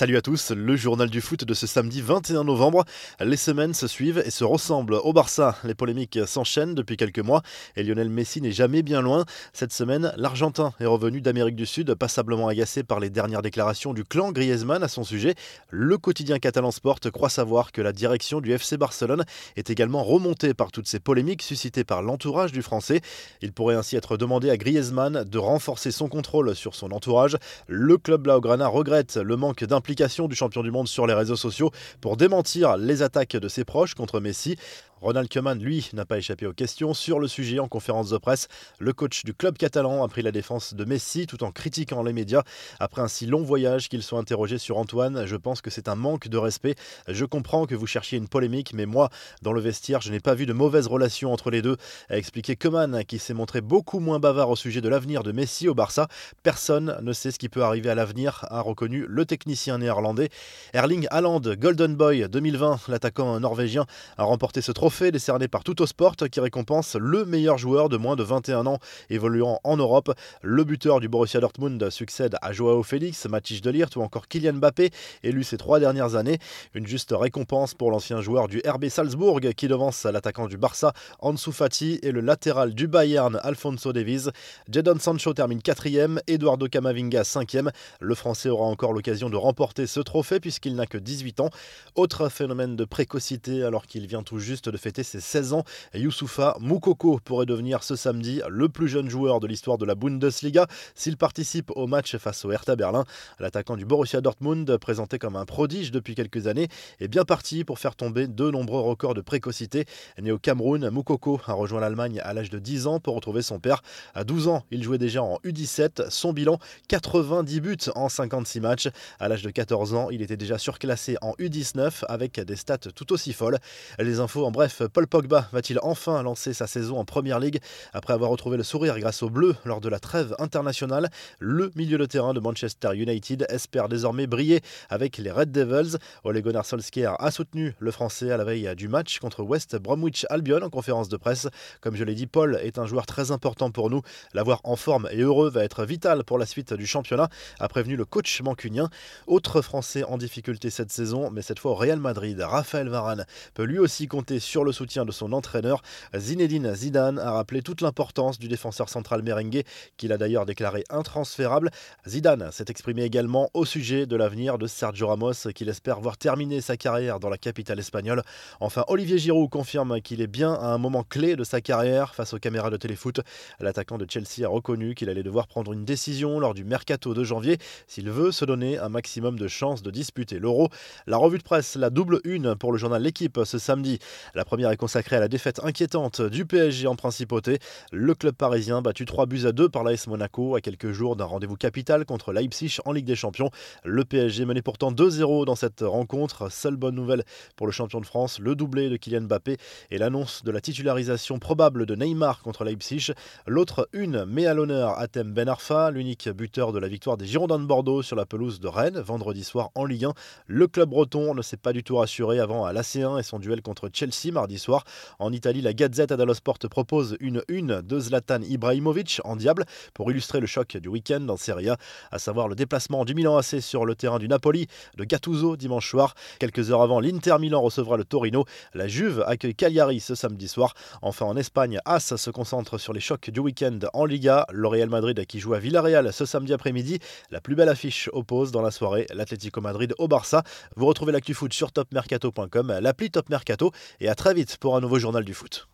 Salut à tous, le journal du foot de ce samedi 21 novembre. Les semaines se suivent et se ressemblent. Au Barça, les polémiques s'enchaînent depuis quelques mois et Lionel Messi n'est jamais bien loin. Cette semaine, l'Argentin est revenu d'Amérique du Sud, passablement agacé par les dernières déclarations du clan Griezmann à son sujet. Le quotidien catalan Sport croit savoir que la direction du FC Barcelone est également remontée par toutes ces polémiques suscitées par l'entourage du Français. Il pourrait ainsi être demandé à Griezmann de renforcer son contrôle sur son entourage. Le club Blaugrana regrette le manque d'un du champion du monde sur les réseaux sociaux pour démentir les attaques de ses proches contre Messi. Ronald Koeman, lui, n'a pas échappé aux questions sur le sujet en conférence de presse. Le coach du club catalan a pris la défense de Messi tout en critiquant les médias. Après un si long voyage qu'il soit interrogé sur Antoine, je pense que c'est un manque de respect. Je comprends que vous cherchiez une polémique, mais moi, dans le vestiaire, je n'ai pas vu de mauvaise relation entre les deux, a expliqué Koeman, qui s'est montré beaucoup moins bavard au sujet de l'avenir de Messi au Barça. Personne ne sait ce qui peut arriver à l'avenir, a reconnu le technicien néerlandais. Erling Haaland, Golden Boy 2020, l'attaquant norvégien, a remporté ce trophée trophée décerné par Sport qui récompense le meilleur joueur de moins de 21 ans évoluant en Europe. Le buteur du Borussia Dortmund succède à Joao Félix, Mathieu Delirte ou encore Kylian Mbappé, élu ces trois dernières années. Une juste récompense pour l'ancien joueur du RB Salzbourg qui devance l'attaquant du Barça Ansu Fati et le latéral du Bayern Alfonso Davies. Jadon Sancho termine quatrième, Eduardo Camavinga cinquième. Le Français aura encore l'occasion de remporter ce trophée puisqu'il n'a que 18 ans. Autre phénomène de précocité alors qu'il vient tout juste de fêter ses 16 ans. Youssoufa Moukoko pourrait devenir ce samedi le plus jeune joueur de l'histoire de la Bundesliga s'il participe au match face au Hertha Berlin. L'attaquant du Borussia Dortmund, présenté comme un prodige depuis quelques années, est bien parti pour faire tomber de nombreux records de précocité. Né au Cameroun, Moukoko a rejoint l'Allemagne à l'âge de 10 ans pour retrouver son père. À 12 ans, il jouait déjà en U17. Son bilan 90 buts en 56 matchs. À l'âge de 14 ans, il était déjà surclassé en U19 avec des stats tout aussi folles. Les infos en bref Paul Pogba va-t-il enfin lancer sa saison en Première Ligue après avoir retrouvé le sourire grâce au bleu lors de la trêve internationale? Le milieu de terrain de Manchester United espère désormais briller avec les Red Devils. Ole Solskjaer a soutenu le Français à la veille du match contre West Bromwich Albion en conférence de presse. Comme je l'ai dit, Paul est un joueur très important pour nous. L'avoir en forme et heureux va être vital pour la suite du championnat, a prévenu le coach mancunien. Autre Français en difficulté cette saison, mais cette fois au Real Madrid, Raphaël Varane peut lui aussi compter sur le soutien de son entraîneur. Zinedine Zidane a rappelé toute l'importance du défenseur central merengue, qu'il a d'ailleurs déclaré intransférable. Zidane s'est exprimé également au sujet de l'avenir de Sergio Ramos, qu'il espère voir terminer sa carrière dans la capitale espagnole. Enfin, Olivier Giroud confirme qu'il est bien à un moment clé de sa carrière face aux caméras de téléfoot. L'attaquant de Chelsea a reconnu qu'il allait devoir prendre une décision lors du mercato de janvier s'il veut se donner un maximum de chances de disputer l'Euro. La revue de presse, la double une pour le journal L'équipe ce samedi. La première est consacrée à la défaite inquiétante du PSG en principauté. Le club parisien battu 3 buts à 2 par l'AS Monaco à quelques jours d'un rendez-vous capital contre Leipzig en Ligue des Champions. Le PSG menait pourtant 2-0 dans cette rencontre. Seule bonne nouvelle pour le champion de France, le doublé de Kylian Mbappé et l'annonce de la titularisation probable de Neymar contre Leipzig. L'autre une met à l'honneur Atem Ben Arfa, l'unique buteur de la victoire des Girondins de Bordeaux sur la pelouse de Rennes vendredi soir en Ligue 1. Le club breton ne s'est pas du tout rassuré avant à l'AC1 et son duel contre Chelsea mardi soir. En Italie, la Gazette dello Sport propose une une de Zlatan Ibrahimovic en diable pour illustrer le choc du week-end en Serie A, à savoir le déplacement du Milan AC sur le terrain du Napoli de Gattuso dimanche soir. Quelques heures avant, l'Inter Milan recevra le Torino. La Juve accueille Cagliari ce samedi soir. Enfin en Espagne, As se concentre sur les chocs du week-end en Liga. Le Real Madrid qui joue à Villarreal ce samedi après-midi. La plus belle affiche oppose dans la soirée l'Atlético Madrid au Barça. Vous retrouvez l'actu foot sur topmercato.com, l'appli Top Mercato et à très vite pour un nouveau journal du foot.